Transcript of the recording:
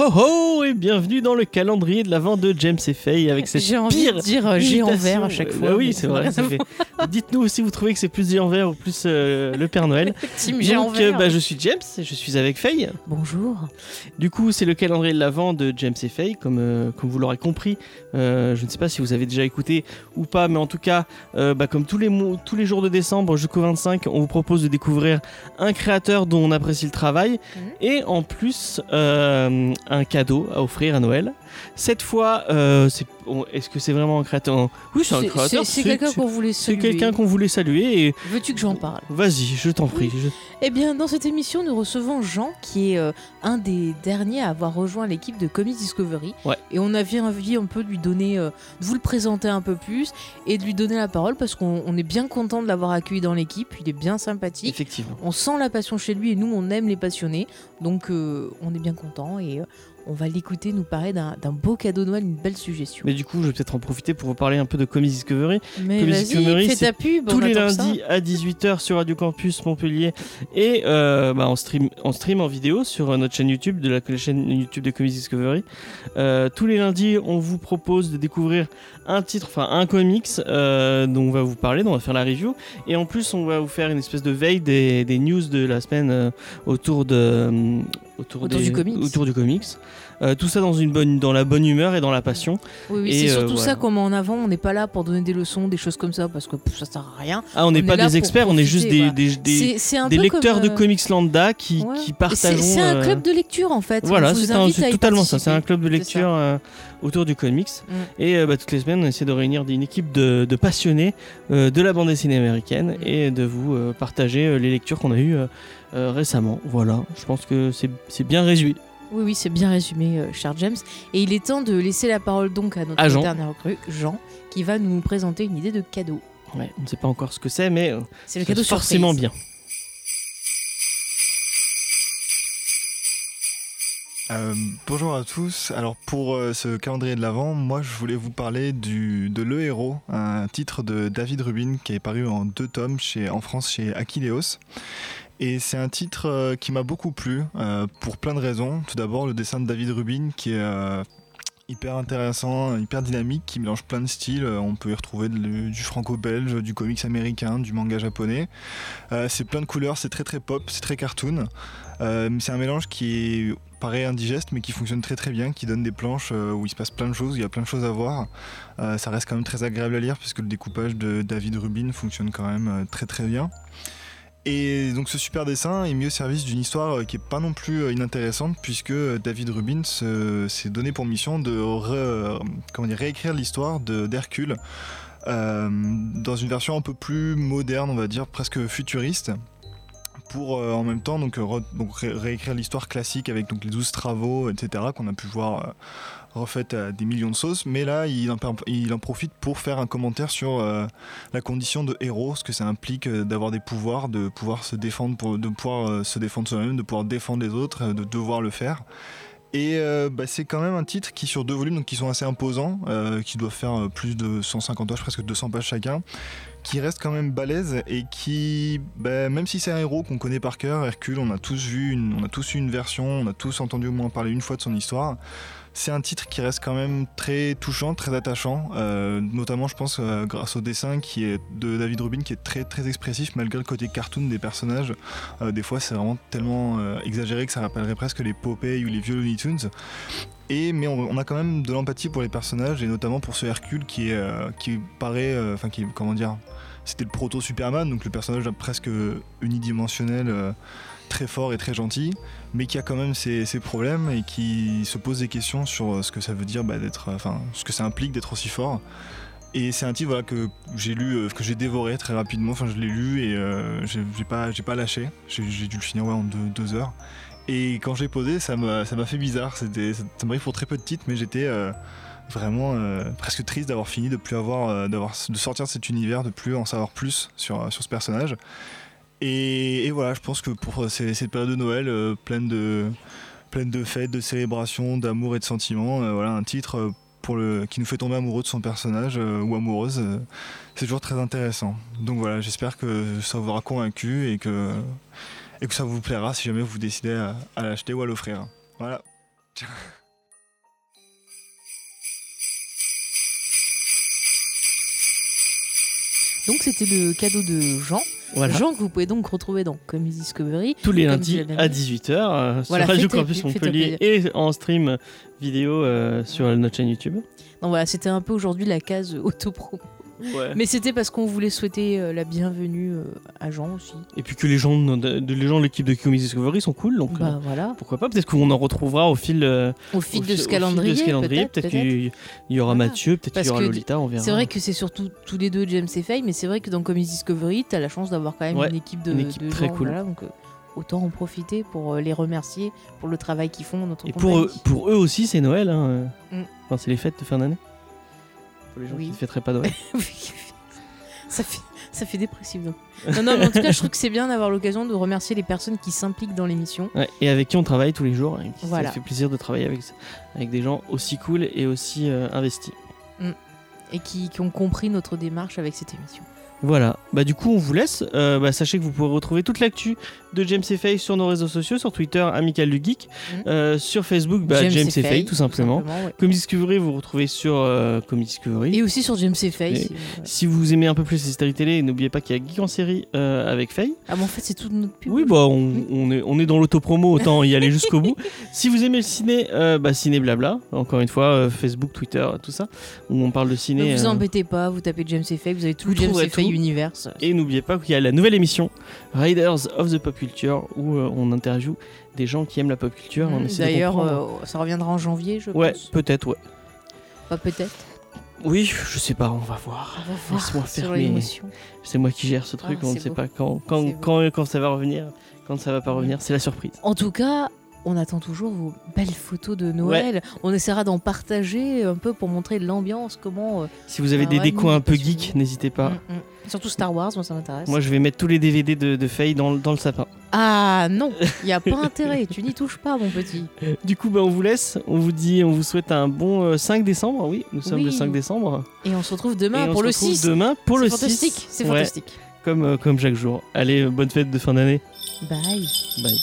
ho ho bienvenue dans le calendrier de l'avant de James et Faye avec cette J'ai envie pire de dire euh, géant vert à chaque Euh, fois. bah oui, c'est vrai. ça fait- Dites-nous si vous trouvez que c'est plus géant vert ou plus euh, le Père Noël. Team géant Donc, vert. bah, je suis James, et je suis avec Faye. Bonjour. Du coup, c'est le calendrier de l'avant de James et Faye, comme, euh, comme vous l'aurez compris. Euh, je ne sais pas si vous avez déjà écouté ou pas, mais en tout cas, bah, comme tous les, mois- tous les jours de décembre jusqu'au 25, on vous propose de découvrir un créateur dont on apprécie le travail Mhm. et en plus un cadeau à offrir à Noël. Cette fois, euh, c'est- on- est-ce que c'est vraiment un créateur? Oui, c'est un créateur. C'est quelqu'un qu'on voulait c'est saluer. quelqu'un qu'on voulait saluer et Veux-tu que j'en parle? Vas-y, je t'en prie. je- Eh bien, dans cette émission, nous recevons Jean, qui est euh, un des derniers à avoir rejoint l'équipe de Comics Discovery. Ouais. Et on avait envie un peu de lui donner, euh, de vous le présenter un peu plus et de lui donner la parole parce qu'on on est bien content de l'avoir accueilli dans l'équipe. Il est bien sympathique. Effectivement. On sent la passion chez lui et nous, on aime les passionnés. Donc, on est bien content et on va l'écouter nous parler d'un beau cadeau de Noël, une belle suggestion. Mais du coup, je vais peut-être en profiter pour vous parler un peu de Comics Discovery. Mais Comics vas-y, Discovery, fais c'est ta pub. tous on les ça. lundis à 18h sur Radio Campus Montpellier et euh, bah, en, stream, en stream en vidéo sur euh, notre chaîne YouTube, de la chaîne YouTube de Comics Discovery. Euh, tous les lundis, on vous propose de découvrir un titre, enfin un comics euh, dont on va vous parler, dont on va faire la review. Et en plus, on va vous faire une espèce de veille des, des news de la semaine autour de. Autour, Autour des- du comics. autour du comics. Euh, tout ça dans, une bonne, dans la bonne humeur et dans la passion. Oui, c'est euh, surtout voilà. ça qu'on met en avant. On n'est pas là pour donner des leçons, des choses comme ça, parce que pff, ça sert à rien. Ah, on n'est pas des experts, on est juste des, voilà. lecteurs de euh, comics lambda qui, ouais. qui partageons. C'est un euh, club de lecture en fait. Voilà, c'est totalement ça. C'est un club de lecture euh, autour du comics. Mm. Et euh, bah, toutes les semaines, on essaie de réunir une équipe de, de passionnés euh, de la bande dessinée américaine Mm. et de vous euh, partager euh, les lectures qu'on a eues euh, euh, récemment. Voilà, je pense que c'est c'est bien résumé. Oui, oui, c'est bien résumé, euh, cher James. Et il est temps de laisser la parole donc à notre À Jean. dernier recrue, Jean, qui va nous présenter une idée de cadeau. Ouais, on ne sait pas encore ce que c'est, mais euh, C'est le cadeau forcément surprise. bien. Euh, bonjour à tous. Alors pour euh, ce calendrier de l'Avent, moi je voulais vous parler du, de Le Héros, un titre de David Rubin qui est paru en deux tomes chez, en France chez Aquileos. Et c'est un titre euh, qui m'a beaucoup plu euh, pour plein de raisons. Tout d'abord le dessin de David Rubin qui est euh, hyper intéressant, hyper dynamique, qui mélange plein de styles. On peut y retrouver du franco-belge, du comics américain, du manga japonais. C'est plein de couleurs, c'est très très pop, c'est très cartoon. C'est un mélange qui est paraît indigeste mais qui fonctionne très très bien, qui donne des planches où il se passe plein de choses, il y a plein de choses à voir. Ça reste quand même très agréable à lire puisque le découpage de David Rubin fonctionne quand même très très bien. Et donc ce super dessin est mis au service d'une histoire euh, qui est pas non plus euh, inintéressante puisque euh, David Rubin se- s'est donné pour mission de réécrire l'histoire d'Hercule dans une version un peu plus moderne, on va dire presque futuriste pour euh, en même temps donc, euh, réécrire l'histoire classique avec donc les 12 travaux, etc., qu'on a pu voir euh, refaites à des millions de sauces. Mais là, il en, profite pour faire un commentaire sur la condition de héros, ce que ça implique d'avoir des pouvoirs, de pouvoir se défendre, de pouvoir se défendre soi-même, de pouvoir défendre les autres, de devoir le faire. Et bah, c'est quand même un titre qui sur deux volumes, donc qui sont assez imposants, qui doivent faire plus de 150 pages, presque 200 pages chacun, qui reste quand même balèze et qui, bah, même si c'est un héros qu'on connaît par cœur, Hercule, on a tous vu, une, on a tous eu une version, on a tous entendu au moins parler une fois de son histoire. C'est un titre qui reste quand même très touchant, très attachant, euh, notamment je pense euh, grâce au dessin qui est de David Rubin qui est très très expressif malgré le côté cartoon des personnages. Euh, des fois c'est vraiment tellement exagéré que ça rappellerait presque les Popeye ou les vieux Looney Tunes. Et, mais on, on a quand même de l'empathie pour les personnages et notamment pour ce Hercule qui, est, qui paraît, enfin qui comment dire, c'était le proto Superman, donc le personnage presque unidimensionnel, euh, très fort et très gentil, mais qui a quand même ses, problèmes et qui se pose des questions sur euh, ce que ça veut dire bah, d'être, euh, enfin ce que ça implique d'être aussi fort. Et c'est un titre voilà, que j'ai lu, que j'ai dévoré très rapidement. Enfin, je l'ai lu et euh, j'ai pas, j'ai pas lâché. J'ai dû le finir en deux, heures. Et quand j'ai posé, ça m'a, ça m'a fait bizarre. C'était, ça, m'arrive pour très peu de titres, mais j'étais vraiment euh, presque triste d'avoir fini, de plus avoir, euh, d'avoir, de sortir de cet univers, de plus en savoir plus sur, euh, sur ce personnage. Et, voilà, je pense que pour cette période de Noël pleine de pleine de fêtes, de célébrations, d'amour et de sentiments, voilà un titre pour le, qui nous fait tomber amoureux de son personnage ou amoureuse, c'est toujours très intéressant. Donc voilà, j'espère que ça vous aura convaincu et que, et que ça vous plaira si jamais vous décidez à, à l'acheter ou à l'offrir. Voilà. Donc c'était le cadeau de Jean. Voilà. Jean que vous pouvez donc retrouver dans Comedy Discovery. Tous les lundis à dit. 18h Voilà, sur Radio Campus Montpellier et en stream vidéo euh, sur notre chaîne YouTube. Donc voilà, c'était un peu aujourd'hui la case auto-pro. Ouais. Mais c'était parce qu'on voulait souhaiter euh, la bienvenue euh, à Jean aussi. Et puis que les gens de, de- les gens de l'équipe de Comedy Discovery sont cool, donc euh, Bah voilà, pourquoi pas? Peut-être qu'on en retrouvera au fil, euh, au fil au de fi- ce au fil calendrier. de ce calendrier. peut-être, peut-être. qu'il il y aura Voilà. Mathieu, peut-être qu'il y aura Lolita, on verra. C'est vrai que c'est surtout tous les deux James et Faye, mais c'est vrai que dans Comedy Discovery, t'as la chance d'avoir quand même Ouais, une équipe de, une équipe de très gens, cool. voilà, donc euh, autant en profiter pour euh, les remercier pour le travail qu'ils font notre Et pour eux, compagnie. pour eux aussi, c'est Noël. Hein. euh. Mm. Enfin, c'est les fêtes de fin d'année. Pour les gens Oui. qui ne fêteraient pas Noël. ça fait ça fait dépressif donc. Non non, mais en tout cas, je trouve que c'est bien d'avoir l'occasion de remercier les personnes qui s'impliquent dans l'émission. Ouais, et avec qui on travaille tous les jours. et Voilà. Ça fait plaisir de travailler avec, avec des gens aussi cool et aussi euh, investis. et qui, qui ont compris notre démarche avec cette émission. Voilà, bah du coup on vous laisse. Euh, bah, sachez que vous pourrez retrouver toute l'actu de James et Faye sur nos réseaux sociaux, sur Twitter, Amical du Geek, Mhm. euh, sur Facebook, bah, James, et Faye, tout simplement. ouais. Comedy Discovery, vous retrouvez sur euh, Comedy Discovery. Et aussi sur James et Faye. Et- si- vous aimez un peu plus les séries télé, n'oubliez pas qu'il y a Geek en série euh, avec Faye. Ah mais en fait c'est toute notre pub. Oui, bah on, on est, on est dans l'autopromo, autant y aller jusqu'au bout. Si vous aimez le ciné, bah ciné blabla, encore une fois, Facebook, Twitter, tout ça, où on parle de ciné. Ne vous embêtez pas, vous tapez James et Faye, vous avez tout Vous le James et Faye Et n'oubliez pas qu'il y a la nouvelle émission Riders of the Pop Culture où euh, on interviewe des gens qui aiment la pop culture. de D'ailleurs, euh, ça reviendra en janvier, je ouais, pense. peut-être, ouais. Pas peut-être. Oui, je sais pas, on va voir. On va voir sur. C'est moi qui gère ce truc, Ah, on ne sait beau. pas quand, quand, C'est beau. quand, quand ça va revenir, quand ça va pas revenir, c'est la surprise. En tout cas, on attend toujours vos belles photos de Noël. On essaiera d'en partager un peu pour montrer l'ambiance, comment. euh, Si vous avez des ouais, décos un peu geeks, n'hésitez pas. mm, mm. Surtout Star Wars, moi ça m'intéresse. Moi, je vais mettre tous les DVD de, de Faye dans, dans le sapin. Ah non, il y a pas intérêt, tu n'y touches pas, mon petit. Du coup, bah, on vous laisse. On vous dit, on vous souhaite un bon euh, 5 décembre. Oui, nous sommes Oui. le 5 décembre. Et on se retrouve Et demain pour le retrouve 6. Demain pour le c'est 6. fantastique, c'est Ouais, fantastique. Comme, euh, comme chaque jour. Allez, euh, bonne fête de fin d'année. Bye. Bye.